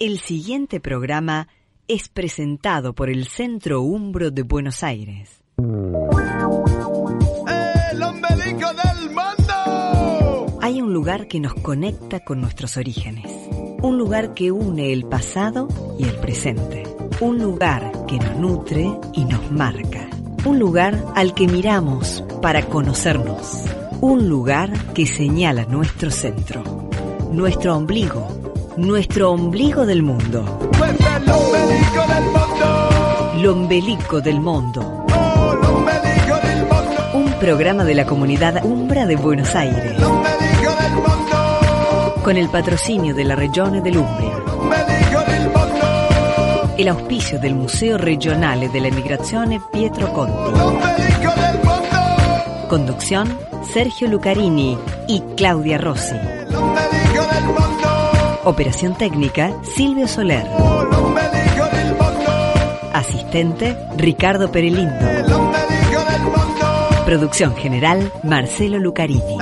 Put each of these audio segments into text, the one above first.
El siguiente programa es presentado por el Centro Umbro de Buenos Aires. ¡El ombelico del mundo! Hay un lugar que nos conecta con nuestros orígenes. Un lugar que une el pasado y el presente. Un lugar que nos nutre y nos marca. Un lugar al que miramos para conocernos. Un lugar que señala nuestro centro. Nuestro ombligo. Nuestro ombligo del mundo. Pues el ombelico del mundo. Lombelico del mundo. ¡Oh, del mundo! Un programa de la comunidad Umbra de Buenos Aires. Del mundo. Con el patrocinio de la Regione dell'Umbria. Del mundo. El auspicio del Museo Regionale della Migrazione Pietro Conti. ombelico del mundo. Conducción Sergio Lucarini y Claudia Rossi. Operación técnica Silvio Soler. Asistente Ricardo Perelindo. Producción general Marcelo Lucarini.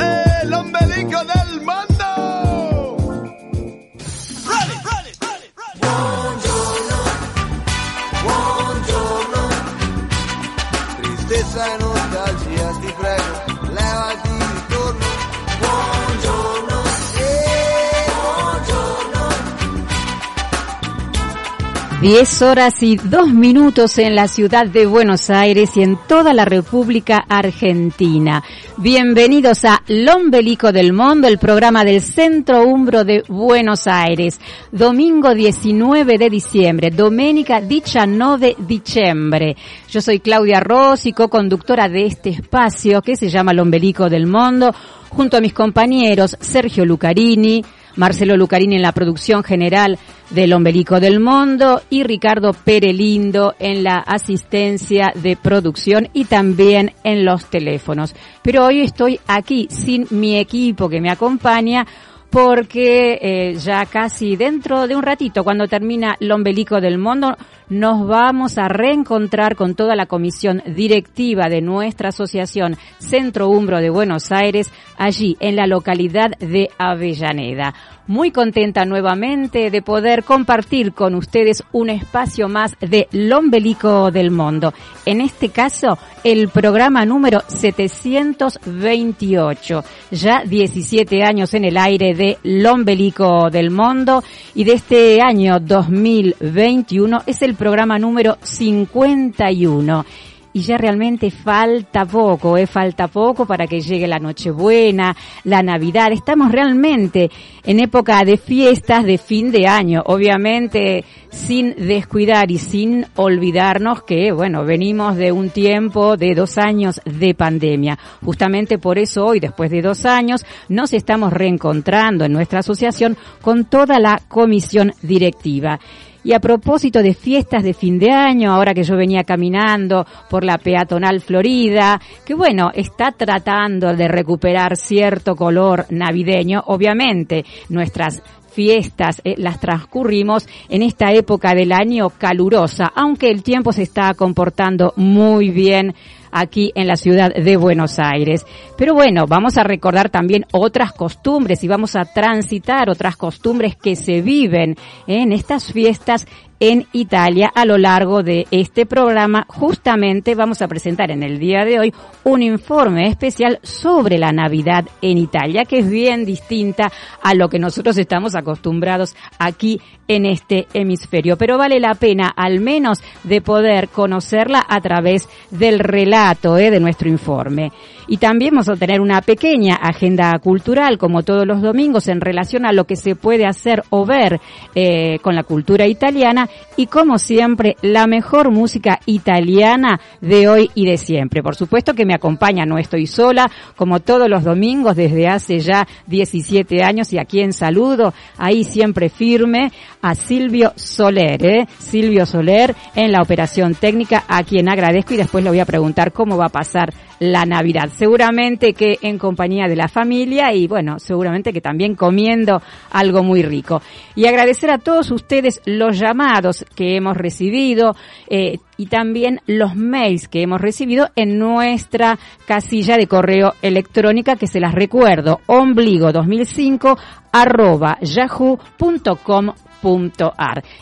10 horas y 2 minutos en la ciudad de Buenos Aires y en toda la República Argentina. Bienvenidos a Lombelico del Mundo, el programa del Centro Umbro de Buenos Aires. Domingo 19 de diciembre, domenica 19 diciembre. Yo soy Claudia Rossi, co-conductora de este espacio que se llama Lombelico del Mundo, junto a mis compañeros Sergio Lucarini, Marcelo Lucarini en la producción general del Ombelico del Mundo y Ricardo Perelindo en la asistencia de producción y también en los teléfonos. Pero hoy estoy aquí sin mi equipo que me acompaña porque eh, ya casi dentro de un ratito, cuando termina el Ombelico del Mundo, nos vamos a reencontrar con toda la comisión directiva de nuestra asociación Centro Umbro de Buenos Aires, allí en la localidad de Avellaneda. Muy contenta nuevamente de poder compartir con ustedes un espacio más de Lombelico del Mundo. En este caso, el programa número 728. Ya 17 años en el aire de Lombelico del Mundo y de este año 2021 es el programa número 51 y ya realmente falta poco, eh, falta poco para que llegue la Nochebuena, la Navidad. Estamos realmente en época de fiestas de fin de año, obviamente sin descuidar y sin olvidarnos que, bueno, venimos de un tiempo de dos años de pandemia. Justamente por eso hoy, después de dos años, nos estamos reencontrando en nuestra asociación con toda la comisión directiva. Y a propósito de fiestas de fin de año, ahora que yo venía caminando por la peatonal Florida, que bueno, está tratando de recuperar cierto color navideño, obviamente nuestras fiestas eh, las transcurrimos en esta época del año calurosa, aunque el tiempo se está comportando muy bien aquí en la ciudad de Buenos Aires. Pero bueno, vamos a recordar también otras costumbres y vamos a transitar otras costumbres que se viven en estas fiestas en Italia a lo largo de este programa. Justamente vamos a presentar en el día de hoy un informe especial sobre la Navidad en Italia, que es bien distinta a lo que nosotros estamos acostumbrados aquí en este hemisferio. Pero vale la pena al menos de poder conocerla a través del relato eh, de nuestro informe. Y también vamos a tener una pequeña agenda cultural, como todos los domingos, en relación a lo que se puede hacer o ver eh, con la cultura italiana y, como siempre, la mejor música italiana de hoy y de siempre. Por supuesto que me acompaña, no estoy sola, como todos los domingos desde hace ya 17 años y a quien saludo, ahí siempre firme, a Silvio Soler, ¿eh? Silvio Soler en la operación técnica, a quien agradezco y después le voy a preguntar cómo va a pasar la Navidad. Seguramente que en compañía de la familia y bueno, seguramente que también comiendo algo muy rico. Y agradecer a todos ustedes los llamados que hemos recibido eh, y también los mails que hemos recibido en nuestra casilla de correo electrónica que se las recuerdo, ombligo 2005 arroba yahoo.com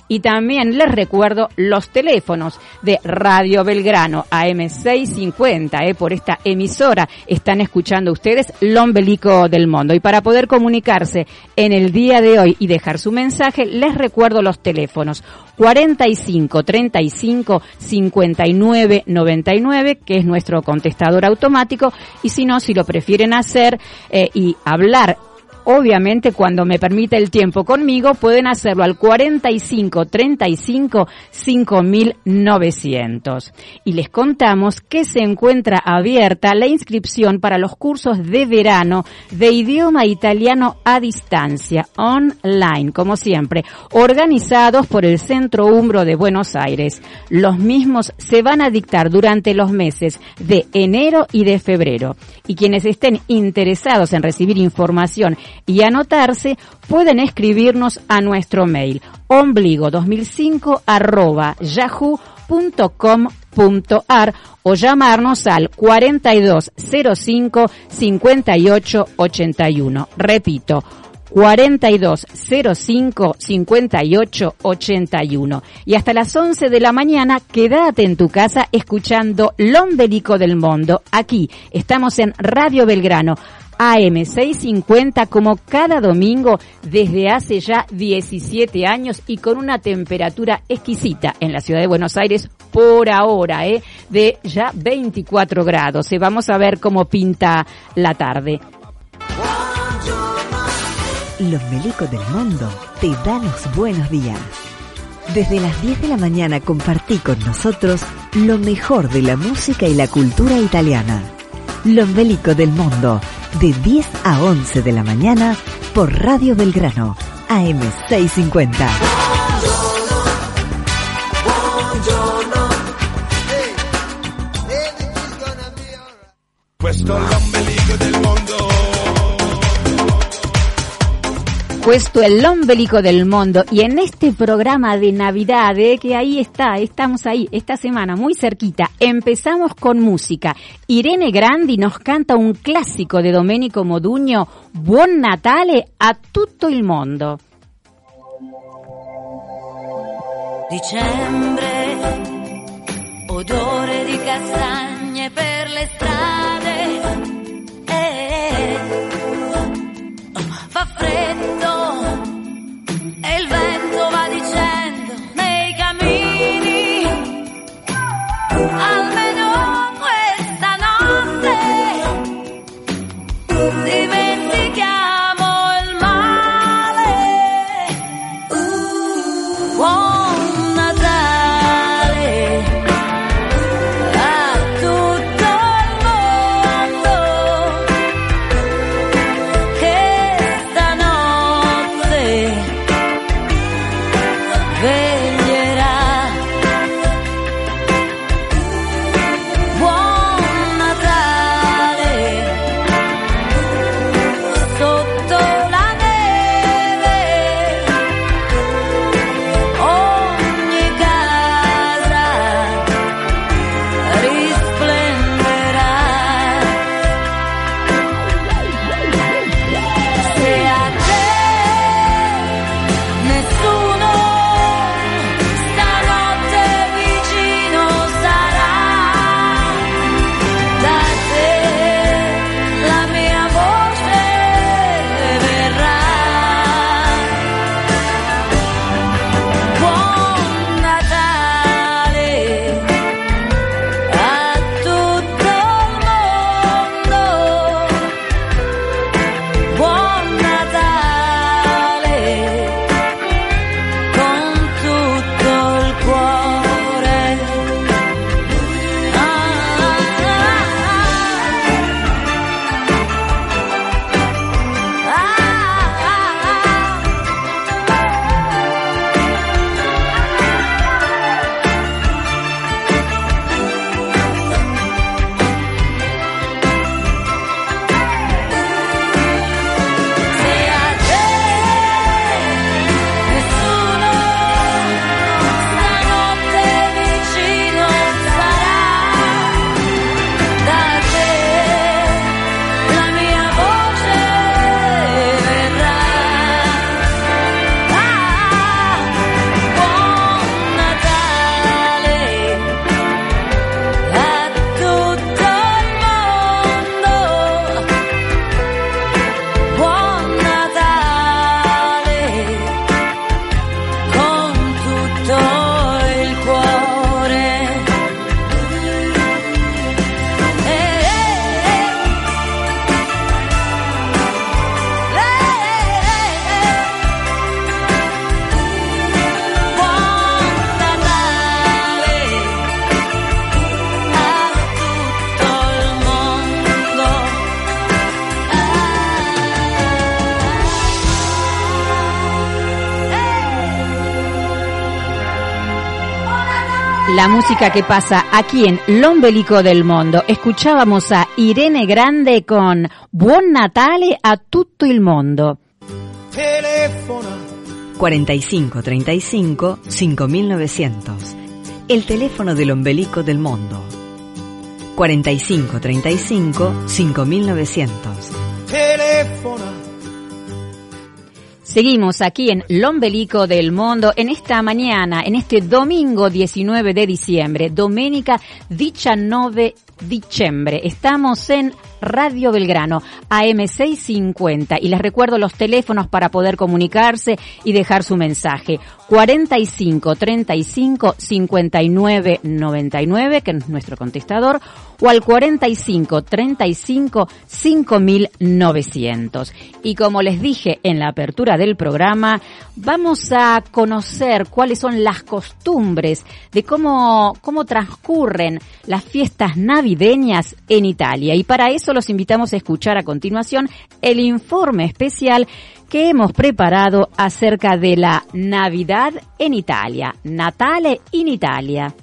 y también les recuerdo los teléfonos de Radio Belgrano AM650, eh, por esta emisora. Están escuchando ustedes Lombelico del Mundo. Y para poder comunicarse en el día de hoy y dejar su mensaje, les recuerdo los teléfonos. 45 35 59 99, que es nuestro contestador automático, y si no, si lo prefieren hacer eh, y hablar obviamente cuando me permite el tiempo conmigo, pueden hacerlo al 45 35 5900. Y les contamos que se encuentra abierta la inscripción para los cursos de verano de idioma italiano a distancia, online, como siempre, organizados por el Centro Umbro de Buenos Aires. Los mismos se van a dictar durante los meses de enero y de febrero. Y quienes estén interesados en recibir información y anotarse, pueden escribirnos a nuestro mail ombligo2005 arroba yahoo.com.ar o llamarnos al 4205 5881. Repito, 4205 5881. Y hasta las 11 de la mañana, quédate en tu casa escuchando Lombelico del Mundo. Aquí estamos en Radio Belgrano. AM650 como cada domingo desde hace ya 17 años y con una temperatura exquisita en la ciudad de Buenos Aires por ahora, ¿eh? de ya 24 grados. Eh, vamos a ver cómo pinta la tarde. Los Melicos del Mundo te dan los buenos días. Desde las 10 de la mañana compartí con nosotros lo mejor de la música y la cultura italiana. Lombelico del Mundo, de 10 a 11 de la mañana por Radio Belgrano, AM650. Questo è l'ombelico del mondo. Puesto el ombelico del mundo y en este programa de Navidad, eh, que ahí está, estamos ahí, esta semana muy cerquita, empezamos con música. Irene Grandi nos canta un clásico de Domenico Modugno, Buon Natale a tutto il mondo. Música que pasa aquí en L'Ombelico del Mondo. Escuchábamos a Irene Grande con Buon Natale a tutto il mondo. Telefona 4535 5900. El teléfono del ombelico del mundo. 4535 5900. Telefona Seguimos aquí en L'Ombelico del Mondo en esta mañana, en este domingo 19 de diciembre, domenica 19 diciembre. Estamos en Radio Belgrano, AM650. Y les recuerdo los teléfonos para poder comunicarse y dejar su mensaje. 45 35 59 99, que es nuestro contestador, o al 45 35 5900. Y como les dije en la apertura del programa, vamos a conocer cuáles son las costumbres de cómo, cómo transcurren las fiestas navideñas en Italia. Y para eso los invitamos a escuchar a continuación el informe especial que hemos preparado acerca de la Navidad en Italia, Natale in Italia.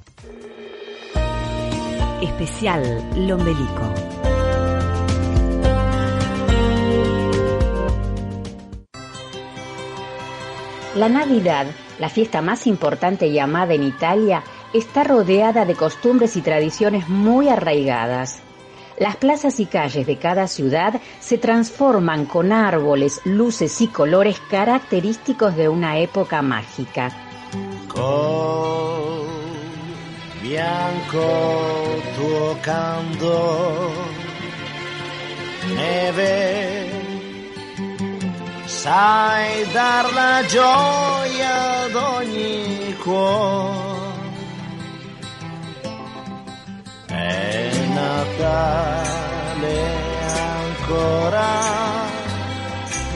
Especial Lombelico. La Navidad, la fiesta más importante y amada en Italia, está rodeada de costumbres y tradiciones muy arraigadas. Las plazas y calles de cada ciudad se transforman con árboles, luces y colores característicos de una época mágica. Bianco dar la. È Natale ancora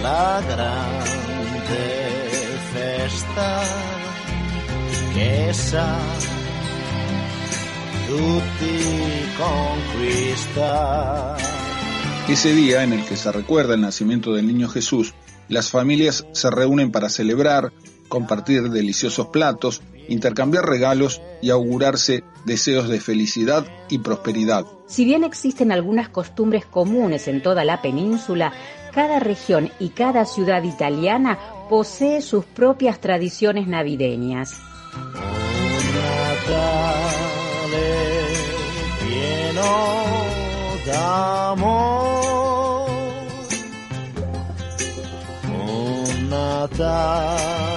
la grande festa che sa tutti conquista. Ese día en el que se recuerda el nacimiento del niño Jesús, las familias se reúnen para celebrar, compartir deliciosos platos, intercambiar regalos y augurarse deseos de felicidad y prosperidad. Si bien existen algunas costumbres comunes en toda la península, cada región y cada ciudad italiana posee sus propias tradiciones navideñas. Natale pieno d'amor, un Natale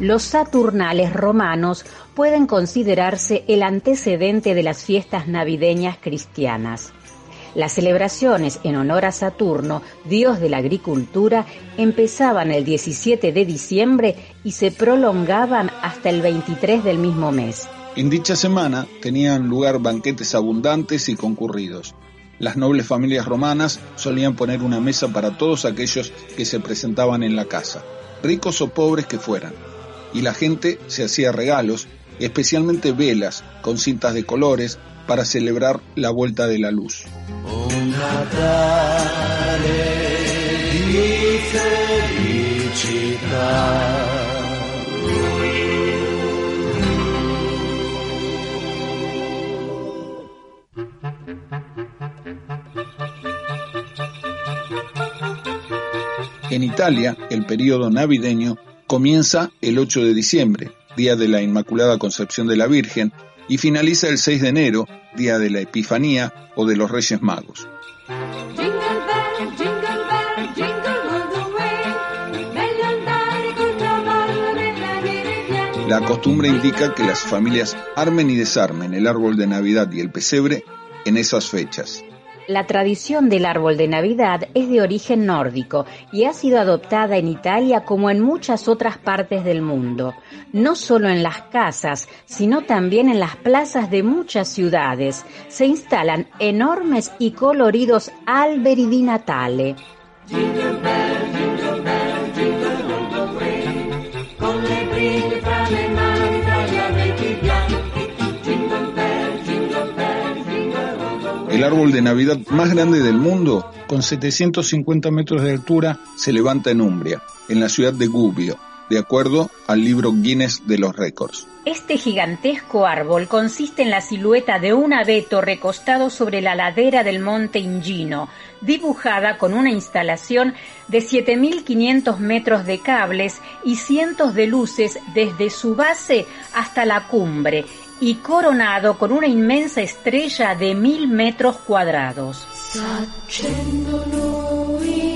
Los Saturnales romanos pueden considerarse el antecedente de las fiestas navideñas cristianas. Las celebraciones en honor a Saturno, dios de la agricultura, empezaban el 17 de diciembre y se prolongaban hasta el 23 del mismo mes. En dicha semana tenían lugar banquetes abundantes y concurridos. Las nobles familias romanas solían poner una mesa para todos aquellos que se presentaban en la casa, ricos o pobres que fueran. Y la gente se hacía regalos, especialmente velas con cintas de colores para celebrar la vuelta de la luz. En Italia, el periodo navideño comienza el 8 de diciembre, día de la Inmaculada Concepción de la Virgen, y finaliza el 6 de enero, día de la Epifanía o de los Reyes Magos. La costumbre indica que las familias armen y desarmen el árbol de Navidad y el pesebre en esas fechas. La tradición del árbol de Navidad es de origen nórdico y ha sido adoptada en Italia como en muchas otras partes del mundo, no solo en las casas, sino también en las plazas de muchas ciudades. Se instalan enormes y coloridos alberi di Natale. El árbol de Navidad más grande del mundo, con 750 metros de altura, se levanta en Umbria, en la ciudad de Gubbio, de acuerdo al libro Guinness de los récords. Este gigantesco árbol consiste en la silueta de un abeto recostado sobre la ladera del monte Ingino, dibujada con una instalación de 7.500 metros de cables y cientos de luces desde su base hasta la cumbre, y coronado con una inmensa estrella de mil metros cuadrados. S'accendono e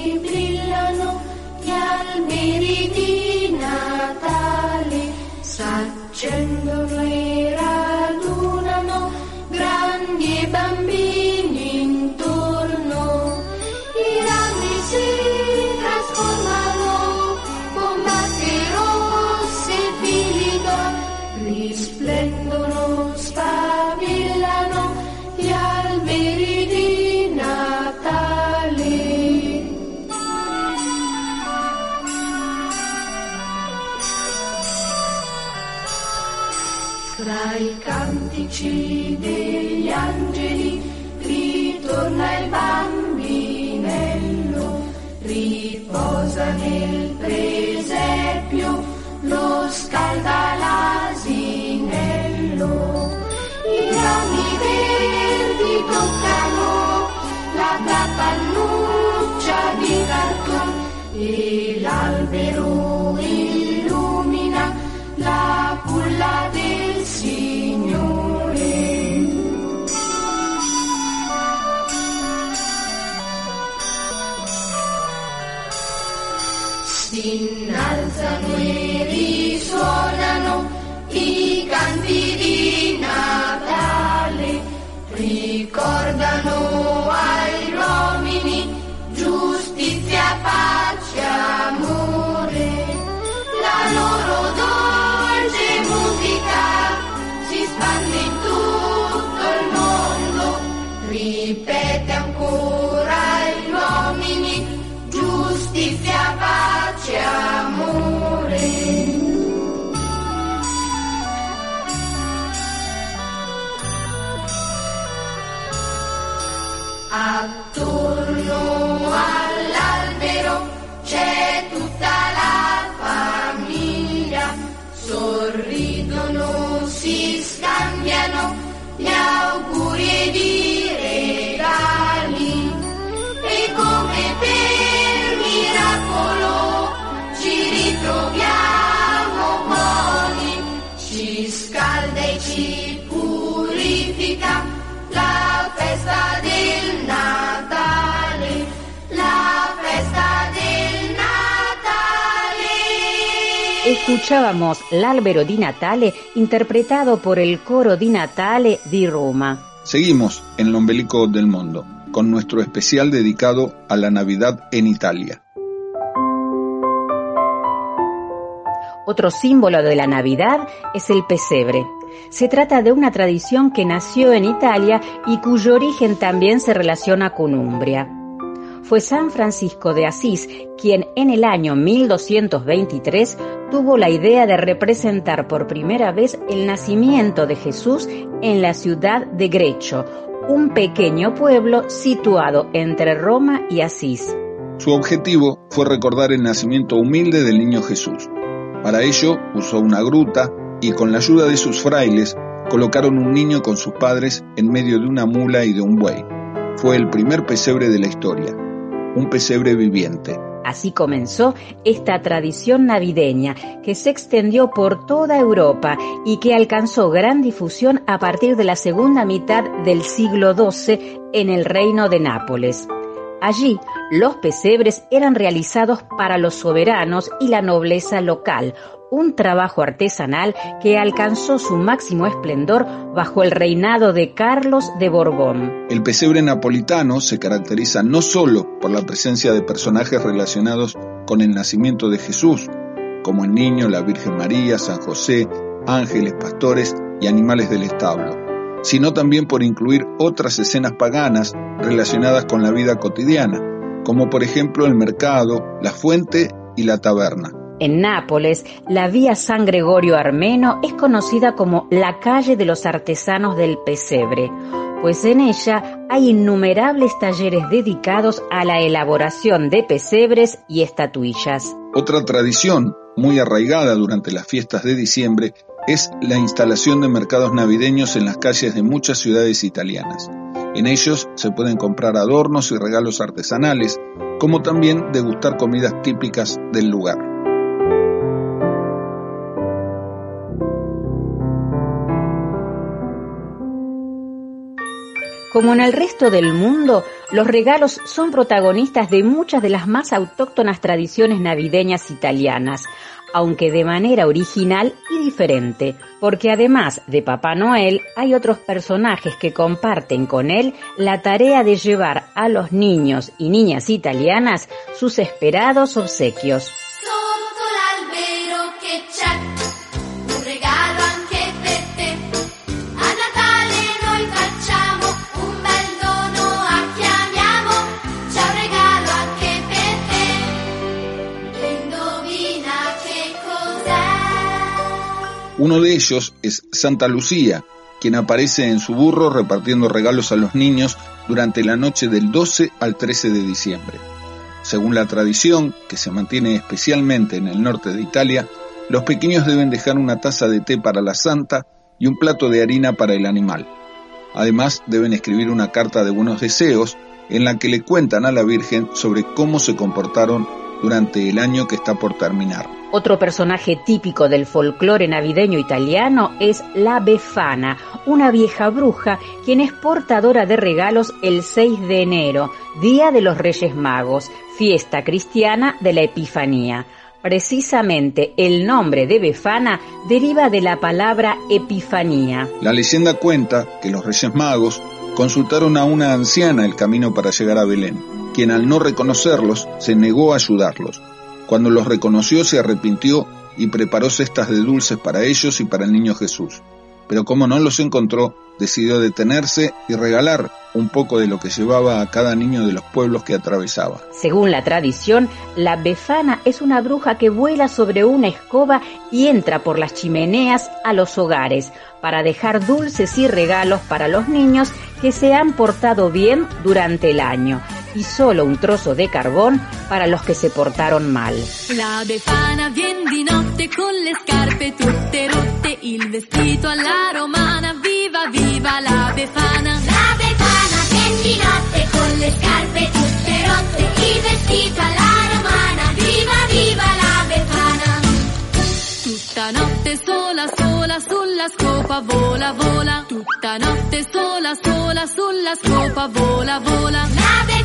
Fra i cantici degli angeli ritorna il bambinello, riposa nel presepio, lo scalda l'asinello. I rami verdi toccano la capannuccia di cartone Escuchábamos l'Albero di Natale interpretado por el coro di Natale di Roma. Seguimos en el ombelico del mundo, con nuestro especial dedicado a la Navidad en Italia. Otro símbolo de la Navidad es el pesebre. Se trata de una tradición que nació en Italia y cuyo origen también se relaciona con Umbria. Fue San Francisco de Asís quien en el año 1223 tuvo la idea de representar por primera vez el nacimiento de Jesús en la ciudad de Grecho, un pequeño pueblo situado entre Roma y Asís. Su objetivo fue recordar el nacimiento humilde del niño Jesús. Para ello usó una gruta y con la ayuda de sus frailes colocaron un niño con sus padres en medio de una mula y de un buey. Fue el primer pesebre de la historia, un pesebre viviente. Así comenzó esta tradición navideña que se extendió por toda Europa y que alcanzó gran difusión a partir de la segunda mitad del siglo XII en el reino de Nápoles. Allí, los pesebres eran realizados para los soberanos y la nobleza local, un trabajo artesanal que alcanzó su máximo esplendor bajo el reinado de Carlos de Borbón. El pesebre napolitano se caracteriza no solo por la presencia de personajes relacionados con el nacimiento de Jesús, como el niño, la Virgen María, San José, ángeles, pastores y animales del establo, sino también por incluir otras escenas paganas relacionadas con la vida cotidiana, como por ejemplo el mercado, la fuente y la taberna. En Nápoles, la vía San Gregorio Armeno es conocida como la calle de los artesanos del pesebre. pues en ella hay innumerables talleres dedicados a la elaboración de pesebres y estatuillas. Otra tradición muy arraigada durante las fiestas de diciembre es la instalación de mercados navideños en las calles de muchas ciudades italianas. En ellos se pueden comprar adornos y regalos artesanales, como también degustar comidas típicas del lugar. Como en el resto del mundo, los regalos son protagonistas de muchas de las más autóctonas tradiciones navideñas italianas, aunque de manera original y diferente, porque además de Papá Noel hay otros personajes que comparten con él la tarea de llevar a los niños y niñas italianas sus esperados obsequios. Uno de ellos es Santa Lucía, quien aparece en su burro repartiendo regalos a los niños durante la noche del 12 al 13 de diciembre. Según la tradición, que se mantiene especialmente en el norte de Italia, los pequeños deben dejar una taza de té para la santa y un plato de harina para el animal. Además, deben escribir una carta de buenos deseos en la que le cuentan a la Virgen sobre cómo se comportaron durante el año que está por terminar. Otro personaje típico del folclore navideño italiano es la Befana, una vieja bruja quien es portadora de regalos el 6 de enero, Día de los Reyes Magos, fiesta cristiana de la Epifanía. Precisamente el nombre de Befana deriva de la palabra Epifanía. La leyenda cuenta que los Reyes Magos consultaron a una anciana el camino para llegar a Belén, quien al no reconocerlos se negó a ayudarlos. Cuando los reconoció se arrepintió y preparó cestas de dulces para ellos y para el niño Jesús. Pero como no los encontró, decidió detenerse y regalar un poco de lo que llevaba a cada niño de los pueblos que atravesaba. Según la tradición, la befana es una bruja que vuela sobre una escoba y entra por las chimeneas a los hogares para dejar dulces y regalos para los niños que se han portado bien durante el año y solo un trozo de carbón para los que se portaron mal. La Befana vien di notte con le scarpe tutte rotte, il vestito alla romana, viva viva la Befana. La Befana viene di notte con le scarpe tutte rotte, il vestito alla romana, viva viva la Befana. Tutta notte sola sola sulla scopa vola vola, tutta notte sola sola sulla scopa vola vola.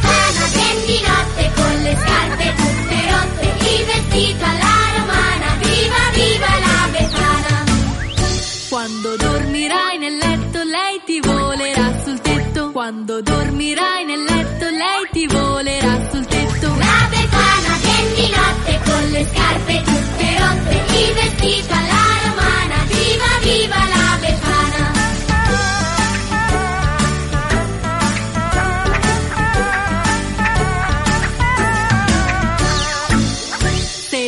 Quando dormirai nel letto lei ti volerà sul tetto, quando dormirai nel letto lei ti volerà sul tetto. La Befana viene di notte con le scarpe tutte rotte, il vestito alla romana, viva viva la Befana.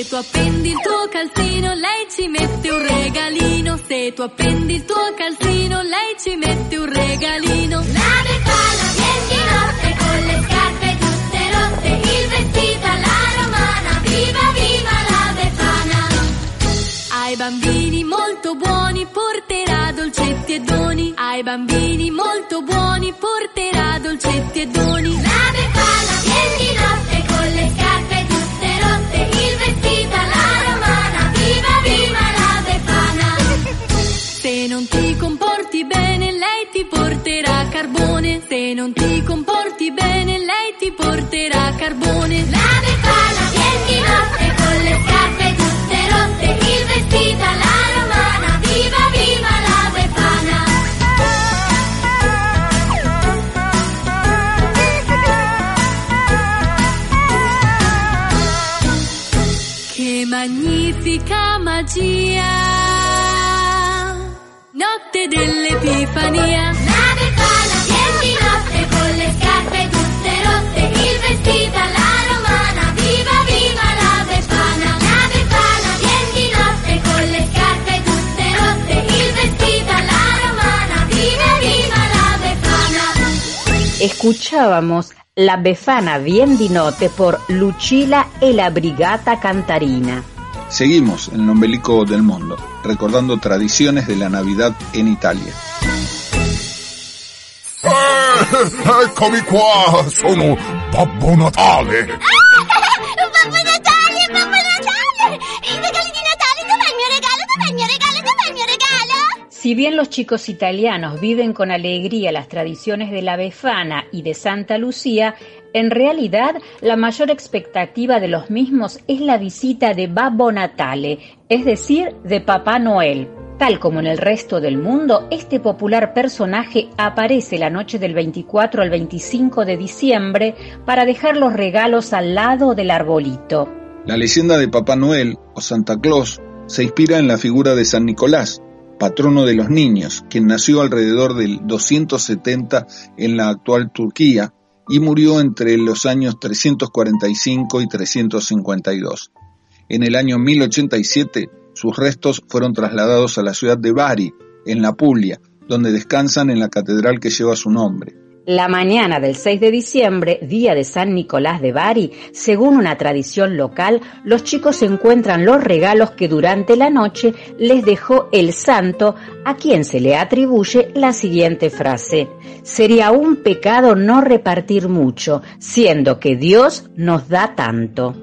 Se tu appendi il tuo calzino, lei ci mette un regalino. Se tu appendi il tuo calzino, lei ci mette un regalino. La Befana viene di notte con le scarpe tutte rotte, il vestito alla romana, viva viva la Befana. Ai bambini molto buoni porterà dolcetti e doni. Ai bambini molto buoni porterà dolcetti e doni. La Befana viene di notte con le scarpe il vestito alla romana, viva viva la Befana. Se non ti comporti bene, lei ti porterà carbone. Se non ti comporti bene, lei ti porterà carbone. La Befana viene di notte con le scarpe viva viva la Befana. Escuchábamos La Befana Bien di Notte por Lucilla e la Brigata Cantarina. Seguimos en el ombelico del mundo, recordando tradiciones de la Navidad en Italia. Sono Babbo Natale. Si bien los chicos italianos viven con alegría las tradiciones de la Befana y de Santa Lucía, en realidad la mayor expectativa de los mismos es la visita de Babbo Natale, es decir, de Papá Noel. Tal como en el resto del mundo, este popular personaje aparece la noche del 24 al 25 de diciembre para dejar los regalos al lado del arbolito. La leyenda de Papá Noel o Santa Claus se inspira en la figura de San Nicolás, patrono de los niños, quien nació alrededor del 270 en la actual Turquía y murió entre los años 345 y 352. En el año 1087, sus restos fueron trasladados a la ciudad de Bari, en la Puglia, donde descansan en la catedral que lleva su nombre. La mañana del 6 de diciembre, día de San Nicolás de Bari, según una tradición local, los chicos encuentran los regalos que durante la noche les dejó el santo, a quien se le atribuye la siguiente frase. Sería un pecado no repartir mucho, siendo que Dios nos da tanto.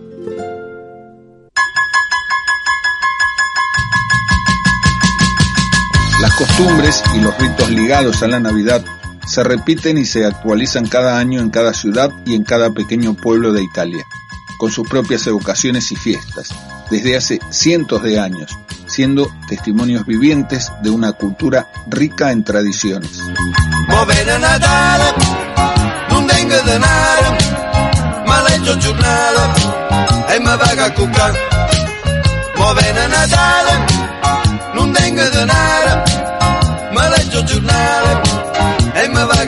Las costumbres y los ritos ligados a la Navidad se repiten y se actualizan cada año en cada ciudad y en cada pequeño pueblo de Italia, con sus propias evocaciones y fiestas, desde hace cientos de años, siendo testimonios vivientes de una cultura rica en tradiciones.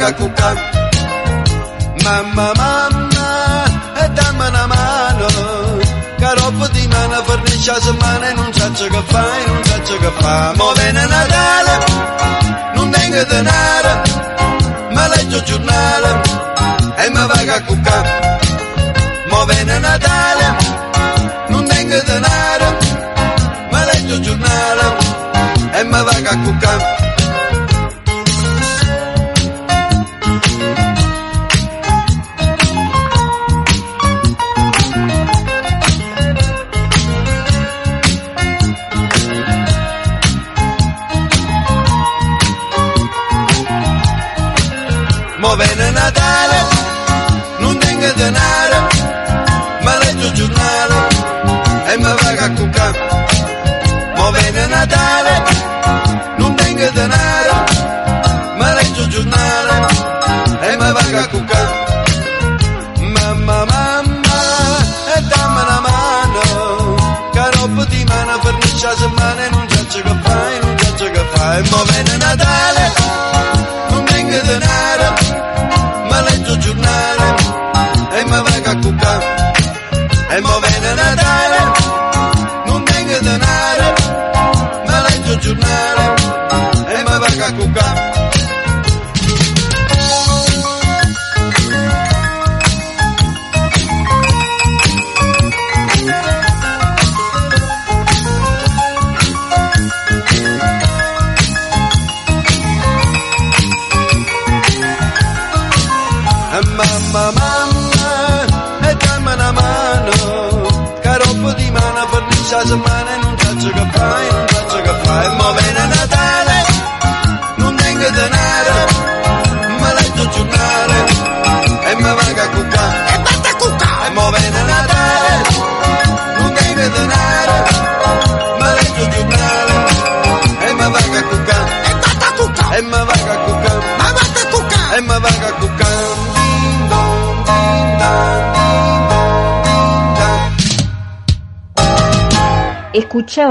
E mi paga a cuccare. Mamma, mamma, e dammi una mano, roba di mano fornisce la settimana e non so che fai, non so che fa. Mo viene Natale, non tengo denaro, ma leggo il giornale e mi paga a cuccare. Mo viene Natale, non tengo denaro, ma leggo il giornale e mi paga a cuccare.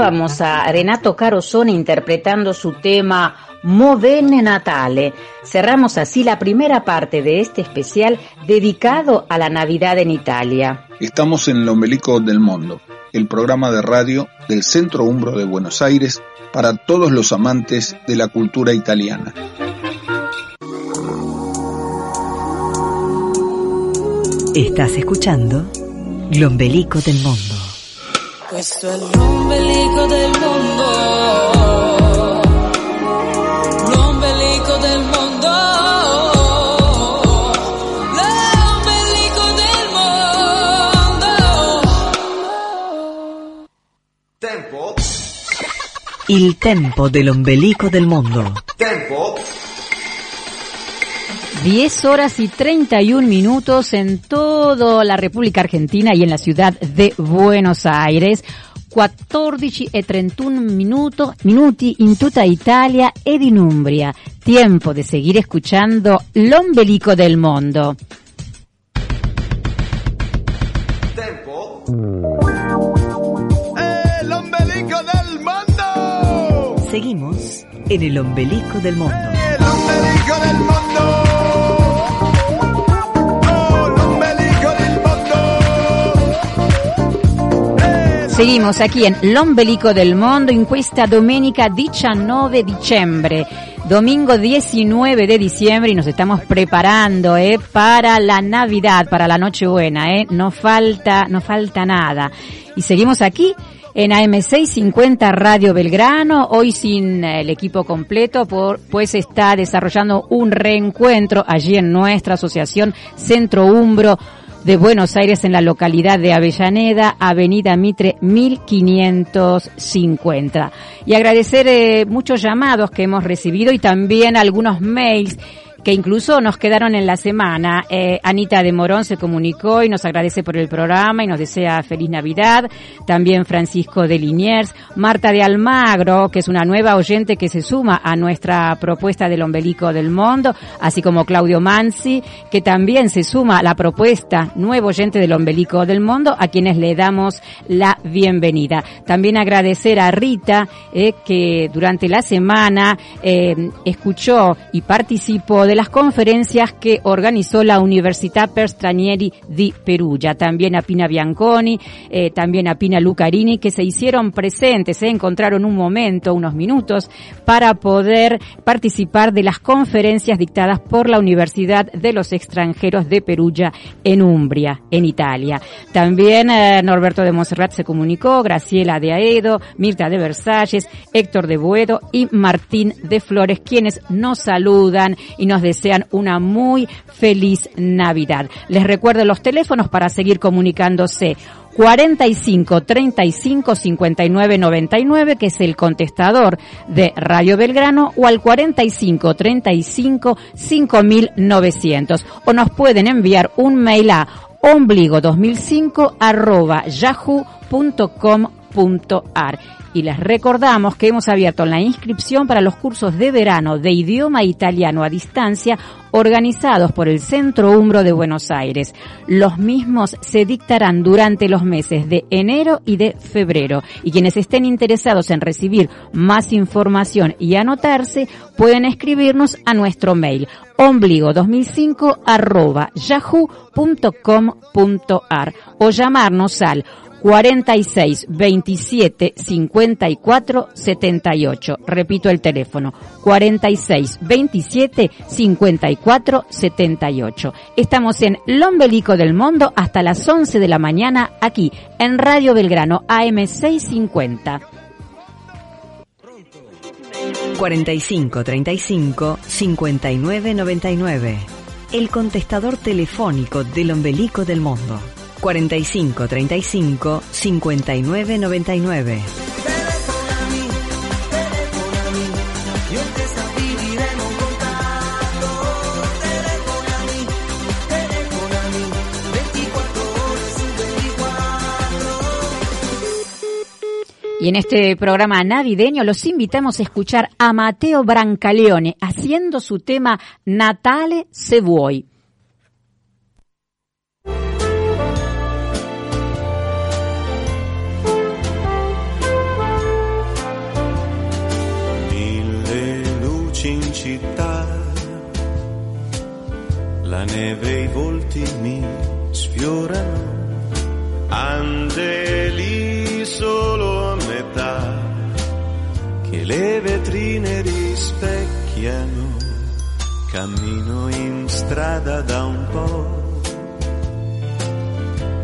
Escuchábamos a Renato Carosone interpretando su tema Movene Natale. Cerramos así la primera parte de este especial dedicado a la Navidad en Italia. Estamos en el ombelico del mundo, el programa de radio del Centro Umbro de Buenos Aires para todos los amantes de la cultura italiana. Estás escuchando Lombelico del Mundo. Questo è l'ombelico del mondo. L'ombelico del mondo. L'ombelico del mondo. Tempo, Il tempo dell'ombelico del mondo. tempo, 10 horas y 31 minutos en toda la República Argentina y en la ciudad de Buenos Aires. 14 e 31 minuto, minuti in tutta Italia ed in Umbria. Tiempo de seguir escuchando l'ombelico del mondo. tempo, El ombelico del mundo. Seguimos en el ombelico del mundo. El ombelico del mundo. Seguimos aquí en L'Ombelico del Mondo in questa domenica 19 diciembre. Domingo 19 de diciembre y nos estamos preparando eh, para la Navidad, para la Nochebuena, eh. No falta, no falta nada. Y seguimos aquí en AM650 Radio Belgrano, hoy sin eh, el equipo completo, pues está desarrollando un reencuentro allí en nuestra asociación Centro Umbro de Buenos Aires en la localidad de Avellaneda, Avenida Mitre 1550. Y agradecer eh, muchos llamados que hemos recibido y también algunos mails que incluso nos quedaron en la semana. Eh, Anita de Morón se comunicó y nos agradece por el programa y nos desea feliz Navidad. También Francisco de Liniers, Marta de Almagro, que es una nueva oyente que se suma a nuestra propuesta del ombelico del mundo, así como Claudio Mansi, que también se suma a la propuesta nuevo oyente del ombelico del mundo, a quienes le damos la bienvenida. También agradecer a Rita, eh, que durante la semana eh, escuchó y participó de las conferencias que organizó la Università per Stranieri di Perugia, también a Pina Bianconi, eh, también a Pina Lucarini, que se hicieron presentes, se encontraron un momento, unos minutos, para poder participar de las conferencias dictadas por la Universidad de los Extranjeros de Perugia en Umbria, en Italia. También eh, Norberto de Monserrat se comunicó, Graciela de Aedo, Mirta de Versalles, Héctor de Buedo y Martín de Flores, quienes nos saludan y nos desean una muy feliz Navidad. Les recuerdo los teléfonos para seguir comunicándose. 45 35 59 99, que es el contestador de Radio Belgrano, o al 45 35 5900. O nos pueden enviar un mail a ombligo2005 arroba yahoo.com.ar. Y les recordamos que hemos abierto la inscripción para los cursos de verano de idioma italiano a distancia organizados por el Centro Umbro de Buenos Aires. Los mismos se dictarán durante los meses de enero y de febrero. Y quienes estén interesados en recibir más información y anotarse pueden escribirnos a nuestro mail ombligo2005 arroba yahoo.com.ar o llamarnos al 46 27 54 78. Repito el teléfono. 46 27 54 78. Estamos en Lombelico del Mundo hasta las 11 de la mañana aquí en Radio Belgrano AM 650. 45 35 59 99. El contestador telefónico del ombelico del mundo. 45 35 Y en este programa navideño los invitamos a escuchar a Mateo Brancaleone haciendo su tema Natale se vuoi. Mille luci in città, la neve e i volti mi sfiorano, solo a metà, che le vetrine rispecchiano, cammino in strada da un po',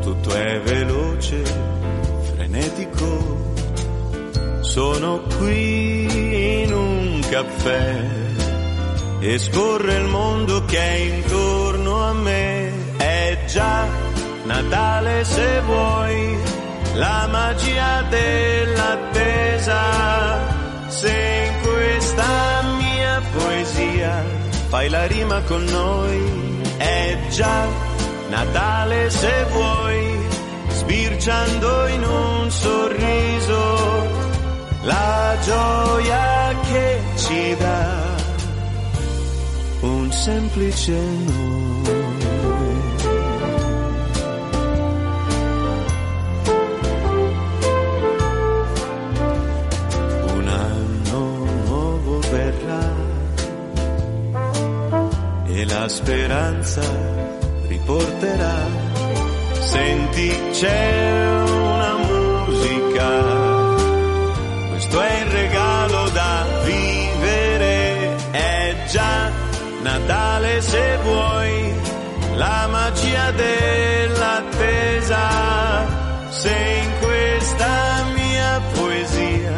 tutto è veloce, frenetico. Sono qui in un caffè e scorre il mondo che è intorno a me. È già Natale se vuoi, la magia dell'attesa. Se in questa mia poesia fai la rima con noi, è già Natale se vuoi, sbirciando in un sorriso la gioia che ci dà un semplice noi. E la speranza riporterà. Senti, c'è una musica questo è il regalo da vivere, è già Natale se vuoi, la magia dell'attesa. Se in questa mia poesia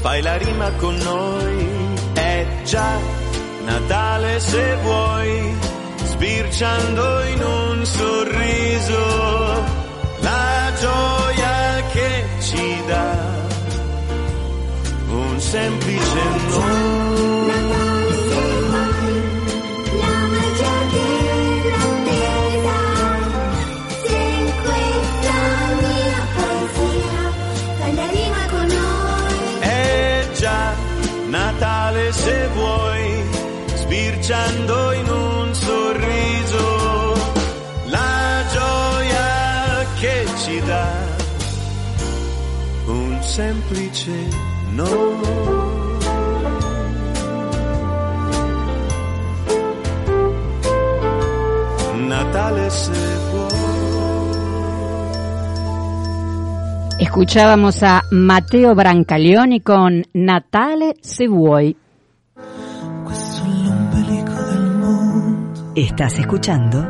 fai la rima con noi, è già Natale se vuoi, sbirciando in un sorriso la gioia che ci dà un semplice Natale se vuoi, sbirciando in un sorriso la gioia che ci dà un semplice no. Natale se Escuchábamos a Mateo Brancaleoni con Natale se vuoi. Estás escuchando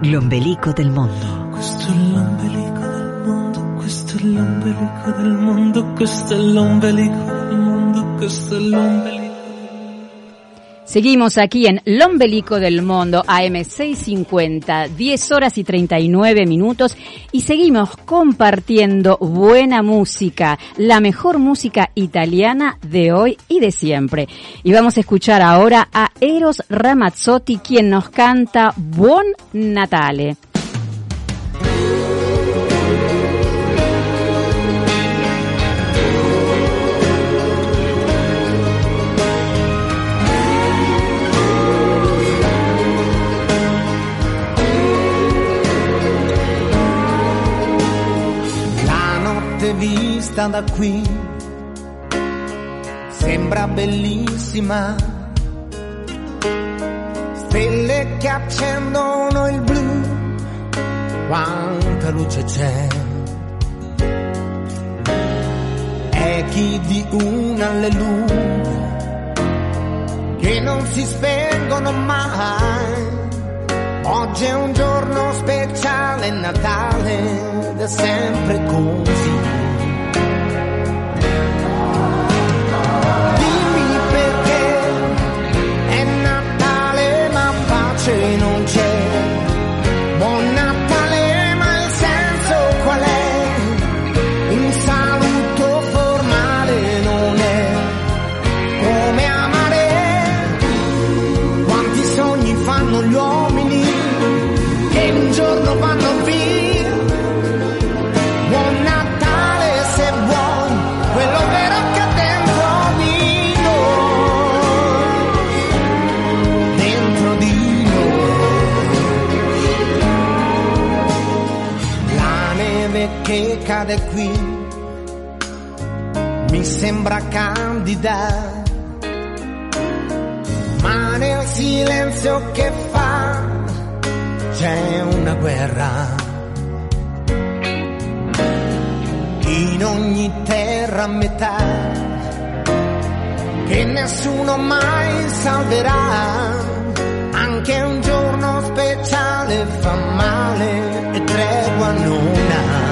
L'ombelico del mondo. Questo è l'ombelico del mondo, questo è l'ombelico del mondo, questo è l'ombelico del mondo, questo è l'ombelico. Seguimos aquí en Lombelico del Mundo, AM650, 10 horas y 39 minutos, y seguimos compartiendo buena música, la mejor música italiana de hoy y de siempre. Y vamos a escuchar ahora a Eros Ramazzotti, quien nos canta Buon Natale. Notte vista da qui sembra bellissima. Stelle che accendono il blu, quanta luce c'è. Echi di un alleluia che non si spengono mai. Oggi è un giorno speciale, Natale, ed è sempre così. Che cade qui mi sembra candida, ma nel silenzio che fa c'è una guerra. In ogni terra a metà, che nessuno mai salverà. Anche un giorno speciale fa male e tregua tua nonna.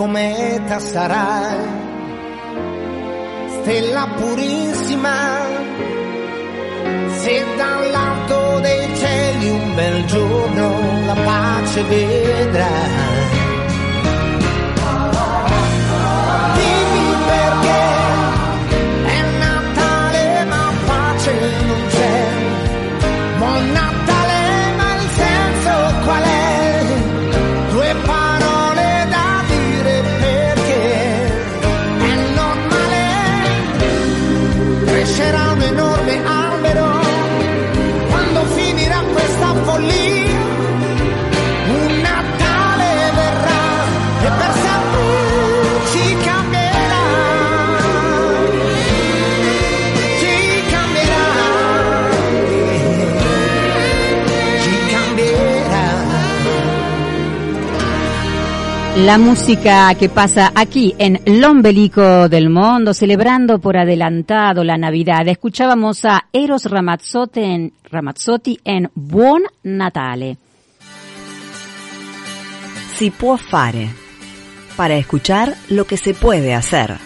Cometa sarai, stella purissima, se dall'alto dei cieli un bel giorno la pace vedrai. La música que pasa aquí en el ombelico del mundo, celebrando por adelantado la Navidad. Escuchábamos a Eros Ramazzotti en, Ramazzotti en Buon Natale. Si può fare. Para escuchar lo que se puede hacer.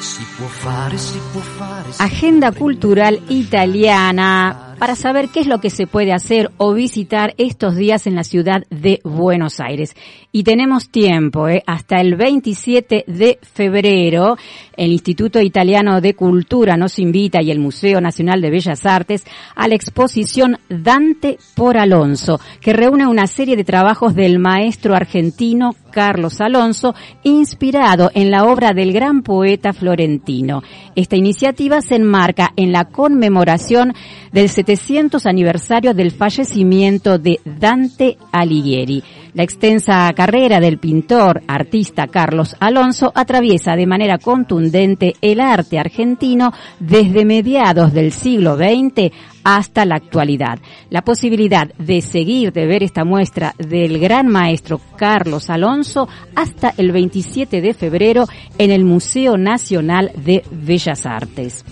Si può fare, si può fare. si Agenda cultural italiana para saber qué es lo que se puede hacer o visitar estos días en la ciudad de Buenos Aires. Y tenemos tiempo, ¿eh? hasta el 27 de febrero. El Instituto Italiano de Cultura nos invita y el Museo Nacional de Bellas Artes a la exposición Dante por Alonso, que reúne una serie de trabajos del maestro argentino Carlos Alonso, inspirado en la obra del gran poeta florentino. Esta iniciativa se enmarca en la conmemoración del 700 aniversario del fallecimiento de Dante Alighieri. La extensa carrera del pintor, artista Carlos Alonso atraviesa de manera contundente el arte argentino desde mediados del siglo XX hasta la actualidad. La posibilidad de seguir de ver esta muestra del gran maestro Carlos Alonso hasta el 27 de febrero en el Museo Nacional de Bellas Artes.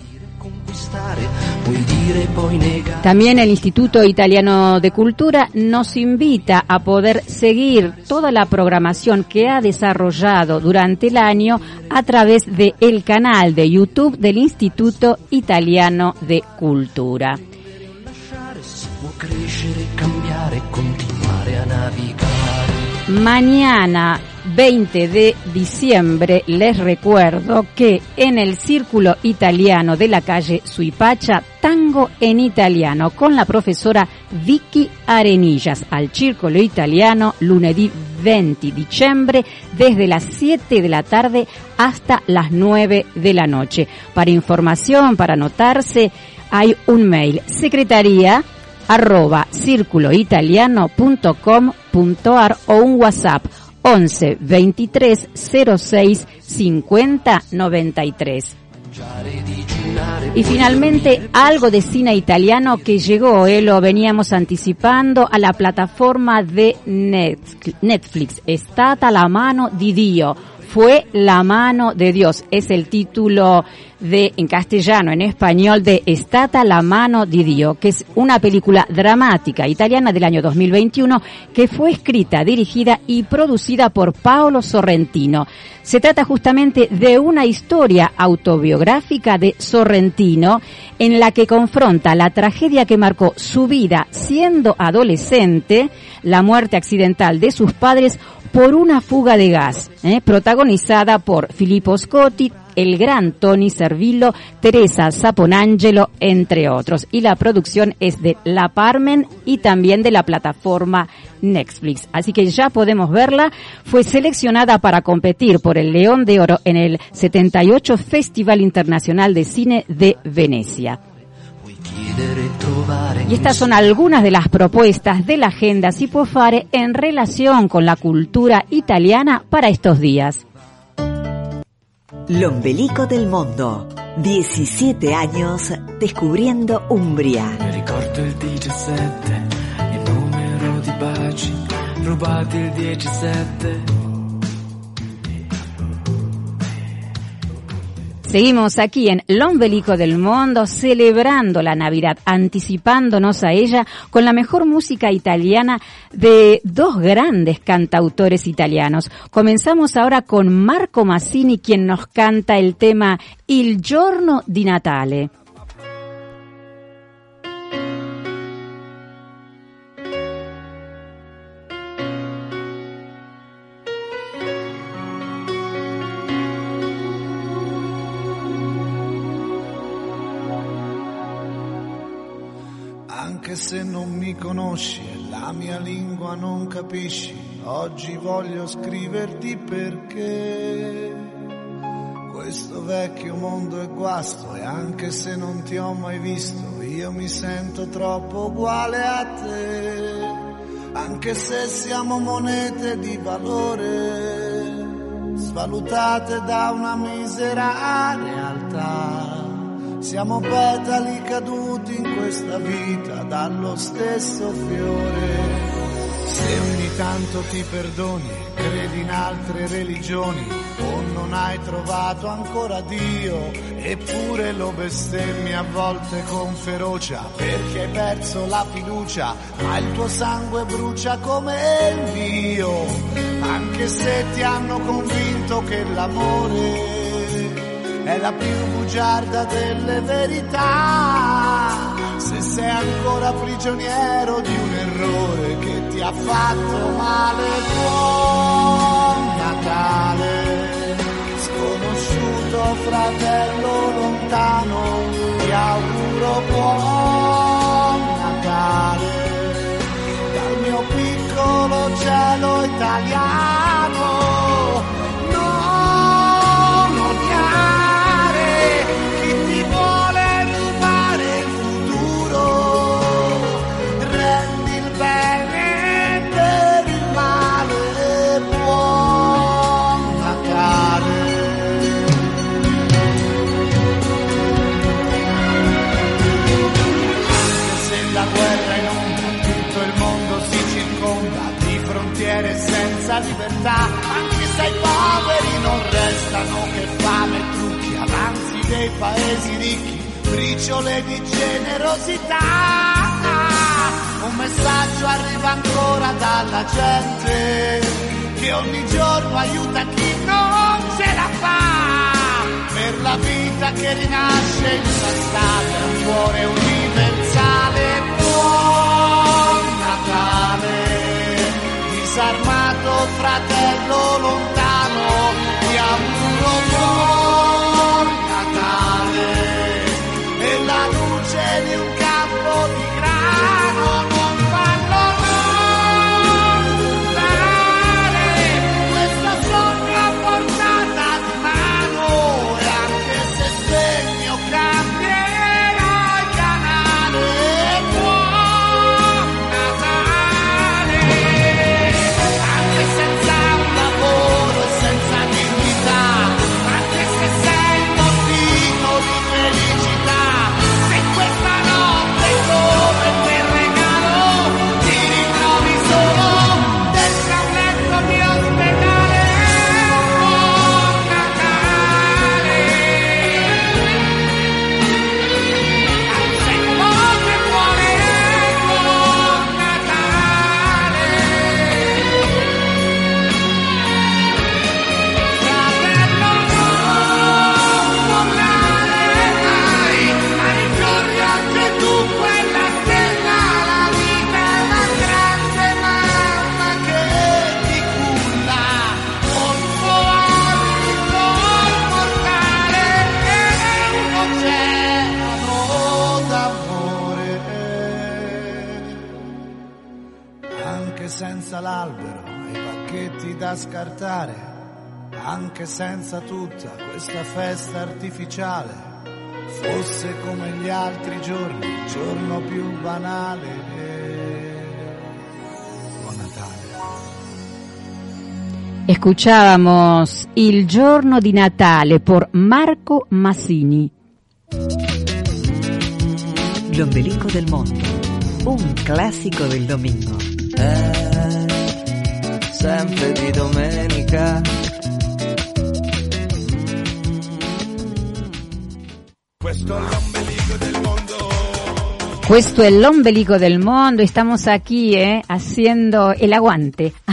También el Instituto Italiano de Cultura nos invita a poder seguir toda la programación que ha desarrollado durante el año a través de el canal de YouTube del Instituto Italiano de Cultura. Mañana 20 de diciembre les recuerdo que en el Círculo Italiano de la calle Suipacha, tango en italiano con la profesora Vicky Arenillas al Círculo Italiano lunedì 20 diciembre desde las 7 de la tarde hasta las 9 de la noche. Para información, para anotarse, hay un mail secretaría o un WhatsApp 11 23 06 50 93. Y finalmente algo de cine italiano que llegó, eh, lo veníamos anticipando a la plataforma de Net- Netflix. Estata la mano di Dio. Fue la mano de Dios. Es el título de, en castellano, en español, de Estata la mano di Dio, que es una película dramática italiana del año 2021 que fue escrita, dirigida y producida por Paolo Sorrentino. Se trata justamente de una historia autobiográfica de Sorrentino en la que confronta la tragedia que marcó su vida siendo adolescente, la muerte accidental de sus padres por una fuga de gas, ¿eh? protagonizada por Filippo Scotti, el gran Tony Servillo, Teresa Saponangelo, entre otros. Y la producción es de La Parmen y también de la plataforma Netflix. Así que ya podemos verla. Fue seleccionada para competir por el León de Oro en el 78 Festival Internacional de Cine de Venecia. Y estas son algunas de las propuestas de la agenda Sipofare en relación con la cultura italiana para estos días. L'ombelico del mondo. 17 años descubriendo Umbria. Seguimos aquí en Lombelico del Mundo celebrando la Navidad, anticipándonos a ella con la mejor música italiana de dos grandes cantautores italianos. Comenzamos ahora con Marco Massini, quien nos canta el tema Il giorno di Natale. Conosci e la mia lingua non capisci, oggi voglio scriverti perché questo vecchio mondo è guasto e anche se non ti ho mai visto, io mi sento troppo uguale a te, anche se siamo monete di valore, svalutate da una misera realtà. Siamo petali caduti in questa vita dallo stesso fiore. Se ogni tanto ti perdoni, credi in altre religioni o non hai trovato ancora Dio, eppure lo bestemmi a volte con ferocia perché hai perso la fiducia, ma il tuo sangue brucia come il mio, anche se ti hanno convinto che l'amore è la più bugiarda delle verità. Se sei ancora prigioniero di un errore che ti ha fatto male, buon Natale. Sconosciuto fratello lontano, ti auguro buon Natale. Dal mio piccolo cielo italiano. Paesi ricchi, briciole di generosità. Un messaggio arriva ancora dalla gente che ogni giorno aiuta chi non ce la fa per la vita che rinasce in strada, un cuore universale. Buon Natale, disarmato fratello lontano, ti auguro buon luce di Escuchábamos Il giorno di Natale por Marco Massini. L'ombelico del mondo, un clásico del domingo. Eh, sempre di domenica. Questo è. Puesto el ombelico del mundo, estamos aquí eh, haciendo el aguante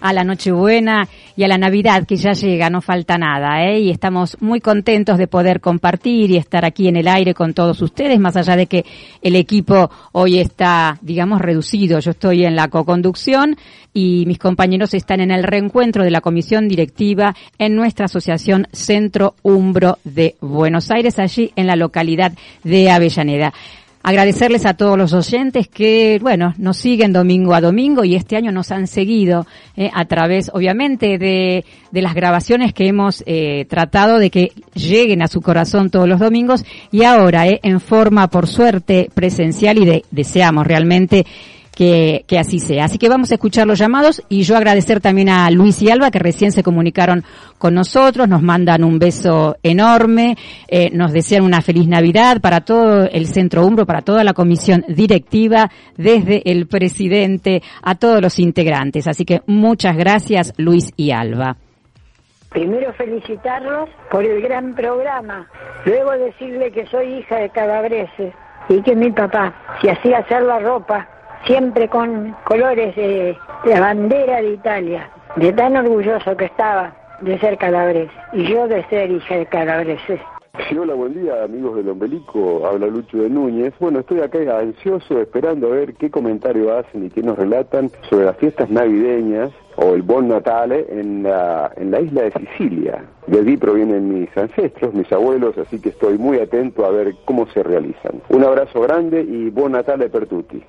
a la Nochebuena y a la Navidad que ya llega, no falta nada, ¿eh? y estamos muy contentos de poder compartir y estar aquí en el aire con todos ustedes, más allá de que el equipo hoy está, digamos, reducido. Yo estoy en la coconducción y mis compañeros están en el reencuentro de la comisión directiva en nuestra asociación Centro Umbro de Buenos Aires, allí en la localidad de Avellaneda. Agradecerles a todos los oyentes que, bueno, nos siguen domingo a domingo y este año nos han seguido eh, a través, obviamente, de, de las grabaciones que hemos eh, tratado de que lleguen a su corazón todos los domingos y ahora, eh, en forma, por suerte, presencial y de, deseamos realmente que, que así sea. Así que vamos a escuchar los llamados y yo agradecer también a Luis y Alba que recién se comunicaron con nosotros, nos mandan un beso enorme, eh, nos desean una feliz Navidad para todo el Centro Umbro, para toda la comisión directiva, desde el presidente a todos los integrantes. Así que muchas gracias Luis y Alba. Primero felicitarlos por el gran programa, luego decirle que soy hija de Calabreses y que mi papá, si hacía hacer la ropa, siempre con colores de, la bandera de Italia, de tan orgulloso que estaba de ser calabrés y yo de ser hija de calabreses. Hola, buen día amigos del Ombelico, habla Lucho de Núñez. Bueno, estoy acá ansioso esperando a ver qué comentario hacen y qué nos relatan sobre las fiestas navideñas o el Bon Natale en la, en la isla de Sicilia. De allí provienen mis ancestros, mis abuelos, así que estoy muy atento a ver cómo se realizan. Un abrazo grande y Bon Natale per tutti.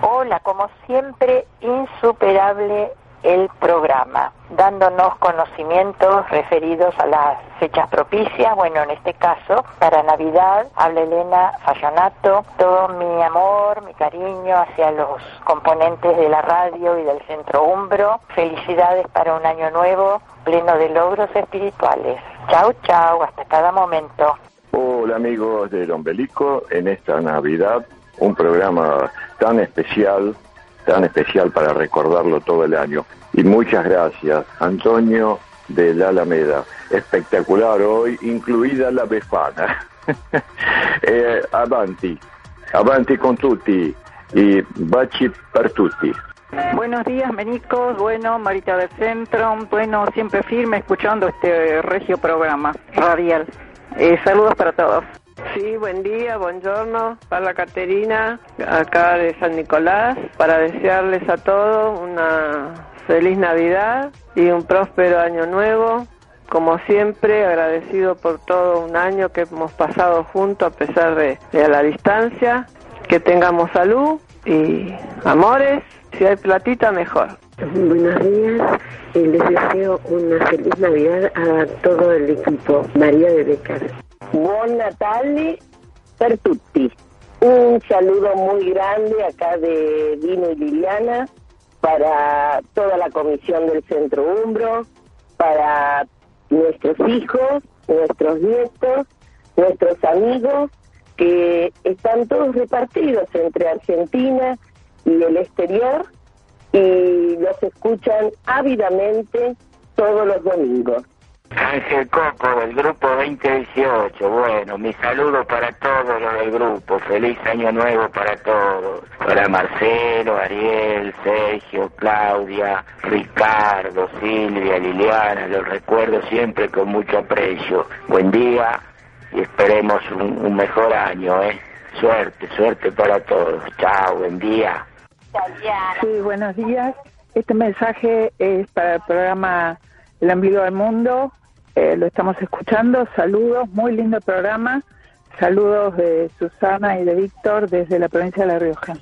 Hola, como siempre, insuperable el programa, dándonos conocimientos referidos a las fechas propicias, bueno, en este caso, para Navidad, habla Elena Fallonato, todo mi amor, mi cariño hacia los componentes de la radio y del Centro Umbro, felicidades para un año nuevo, pleno de logros espirituales. Chau, chau, hasta cada momento. Hola amigos del Ombelico, en esta Navidad un programa tan especial, tan especial para recordarlo todo el año. Y muchas gracias, Antonio de la Alameda. Espectacular hoy, incluida la Befana. eh, avanti, avanti con tutti y baci per tutti. Buenos días, Menicos. Bueno, Marita del Centro. Bueno, siempre firme escuchando este regio programa radial. Eh, saludos para todos. Sí, buen día, buongiorno, para Caterina, acá de San Nicolás, para desearles a todos una feliz Navidad y un próspero año nuevo. Como siempre, agradecido por todo un año que hemos pasado juntos a pesar de, de la distancia. Que tengamos salud y amores. Si hay platita, mejor. Buenos días, eh, les deseo una feliz Navidad a todo el equipo. María de Becar. Buon Natale per tutti. Un saludo muy grande acá de Dino y Liliana para toda la comisión del Centro Umbro, para nuestros hijos, nuestros nietos, nuestros amigos que están todos repartidos entre Argentina y el exterior y los escuchan ávidamente todos los domingos. Ángel Coco del grupo 2018. Bueno, mi saludo para todos los del grupo. Feliz año nuevo para todos. Para Marcelo, Ariel, Sergio, Claudia, Ricardo, Silvia, Liliana. Los recuerdo siempre con mucho aprecio. Buen día y esperemos un, un mejor año, ¿eh? Suerte, suerte para todos. Chao, buen día. Sí, buenos días. Este mensaje es para el programa El Ombligo del Mundo. Eh, lo estamos escuchando. Saludos, muy lindo programa. Saludos de Susana y de Víctor desde la provincia de La Rioja.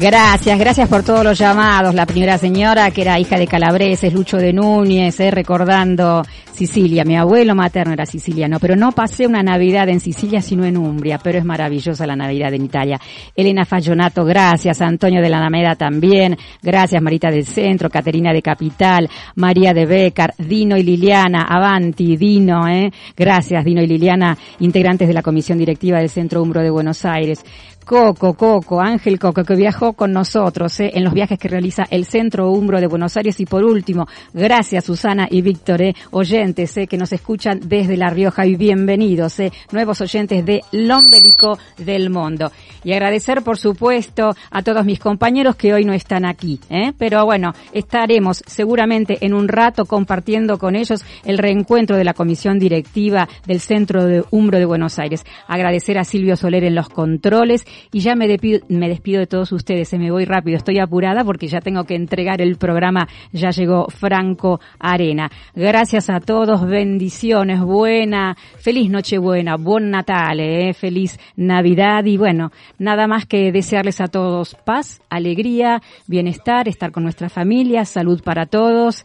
Gracias, gracias por todos los llamados. La primera señora, que era hija de Calabreses, Lucho de Núñez, eh, recordando Sicilia. Mi abuelo materno era siciliano, pero no pasé una Navidad en Sicilia, sino en Umbria, pero es maravillosa la Navidad en Italia. Elena Fallonato, gracias. Antonio de la Alameda también. Gracias, Marita del Centro, Caterina de Capital, María de Becar, Dino y Liliana, Avanti, Dino, eh. Gracias, Dino y Liliana, integrantes de la Comisión Directiva del Centro Umbro de Buenos Aires. Coco, Coco, Ángel Coco, que viajó con nosotros eh, en los viajes que realiza el Centro Umbro de Buenos Aires. Y por último, gracias Susana y Víctor, eh, oyentes eh, que nos escuchan desde La Rioja y bienvenidos, eh, nuevos oyentes de Lombelico del Mundo. Y agradecer, por supuesto, a todos mis compañeros que hoy no están aquí. ¿eh? Pero bueno, estaremos seguramente en un rato compartiendo con ellos el reencuentro de la Comisión Directiva del Centro de Umbro de Buenos Aires. Agradecer a Silvio Soler en los controles y ya me despido, me despido de todos ustedes, se me voy rápido, estoy apurada porque ya tengo que entregar el programa, ya llegó Franco Arena. Gracias a todos, bendiciones, buena, feliz Nochebuena, buen Natal, eh, feliz Navidad y bueno, nada más que desearles a todos paz, alegría, bienestar, estar con nuestra familia, salud para todos.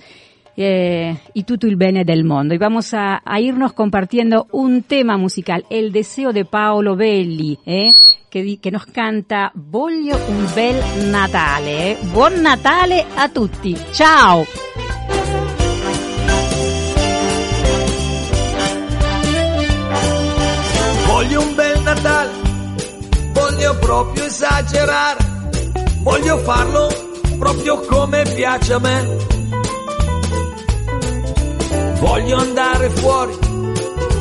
Eh, y tutto il bene del mundo. Y vamos a, irnos compartiendo un tema musical, El deseo de Paolo Belli, eh, di- che nos canta Voglio un bel Natale. eh. Buon Natale a tutti. Ciao! Voglio un bel Natale, voglio proprio esagerare, voglio farlo proprio come piace a me. Voglio andare fuori,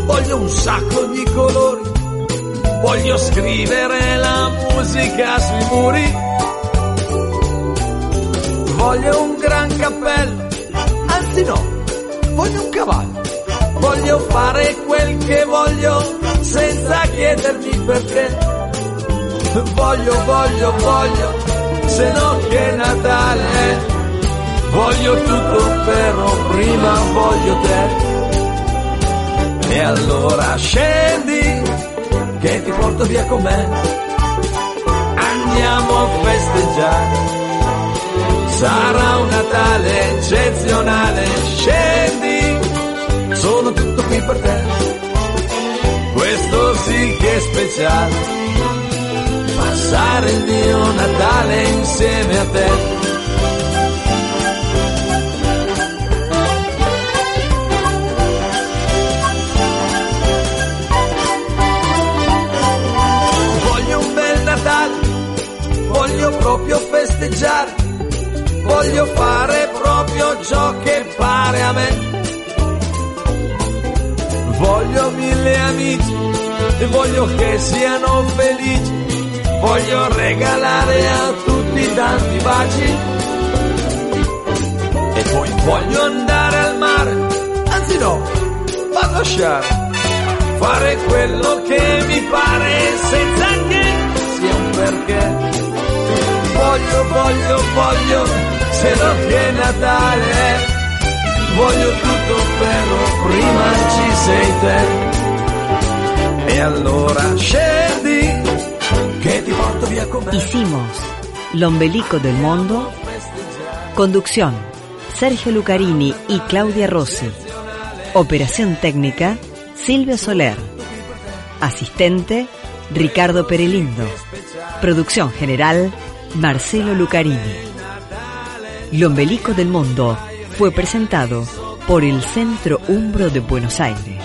voglio un sacco di colori, voglio scrivere la musica sui muri. Voglio un gran cappello, anzi no, voglio un cavallo. Voglio fare quel che voglio senza chiedermi perché. Voglio, voglio, voglio, se no che Natale. Voglio tutto però prima voglio te. E allora scendi che ti porto via con me. Andiamo a festeggiare. Sarà un Natale eccezionale. Scendi, sono tutto qui per te. Questo sì che è speciale. Passare il mio Natale insieme a te. Proprio festeggiare, voglio fare proprio ciò che pare a me. Voglio mille amici e voglio che siano felici, voglio regalare a tutti tanti baci. E poi voglio andare al mare, anzi no, vado a sciare fare quello che mi pare senza che sia un perché. Voglio, voglio, voglio, se non che Natale, voglio tutto però prima ci sei te. E allora scendi che ti porto via con me. Hicimos Lombelico del Mundo. Conducción, Sergio Lucarini y Claudia Rossi. Operación técnica, Silvio Soler. Asistente, Ricardo Perelindo. Producción general, Marcelo Lucarini. Lombelico del Mundo fue presentado por el Centro Umbro de Buenos Aires.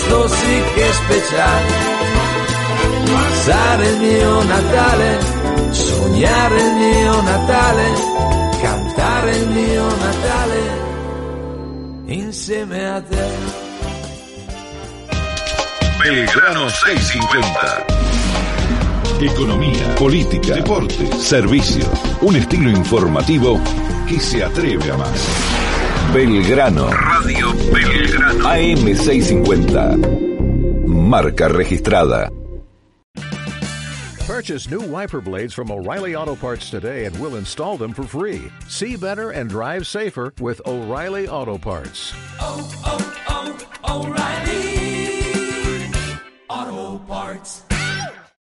Questo sì che è speciale. Passare il mio Natale, sognare il mio Natale, cantare il mio Natale insieme a te. Belgrano 650. Economía, política, deporte, servicios. Un estilo informativo que se atreve a más. Belgrano. Radio Belgrano. AM650. Marca registrada. Purchase new wiper blades from O'Reilly Auto Parts today and we'll install them for free. See better and drive safer with O'Reilly Auto Parts. Oh, oh, oh, O'Reilly Auto Parts.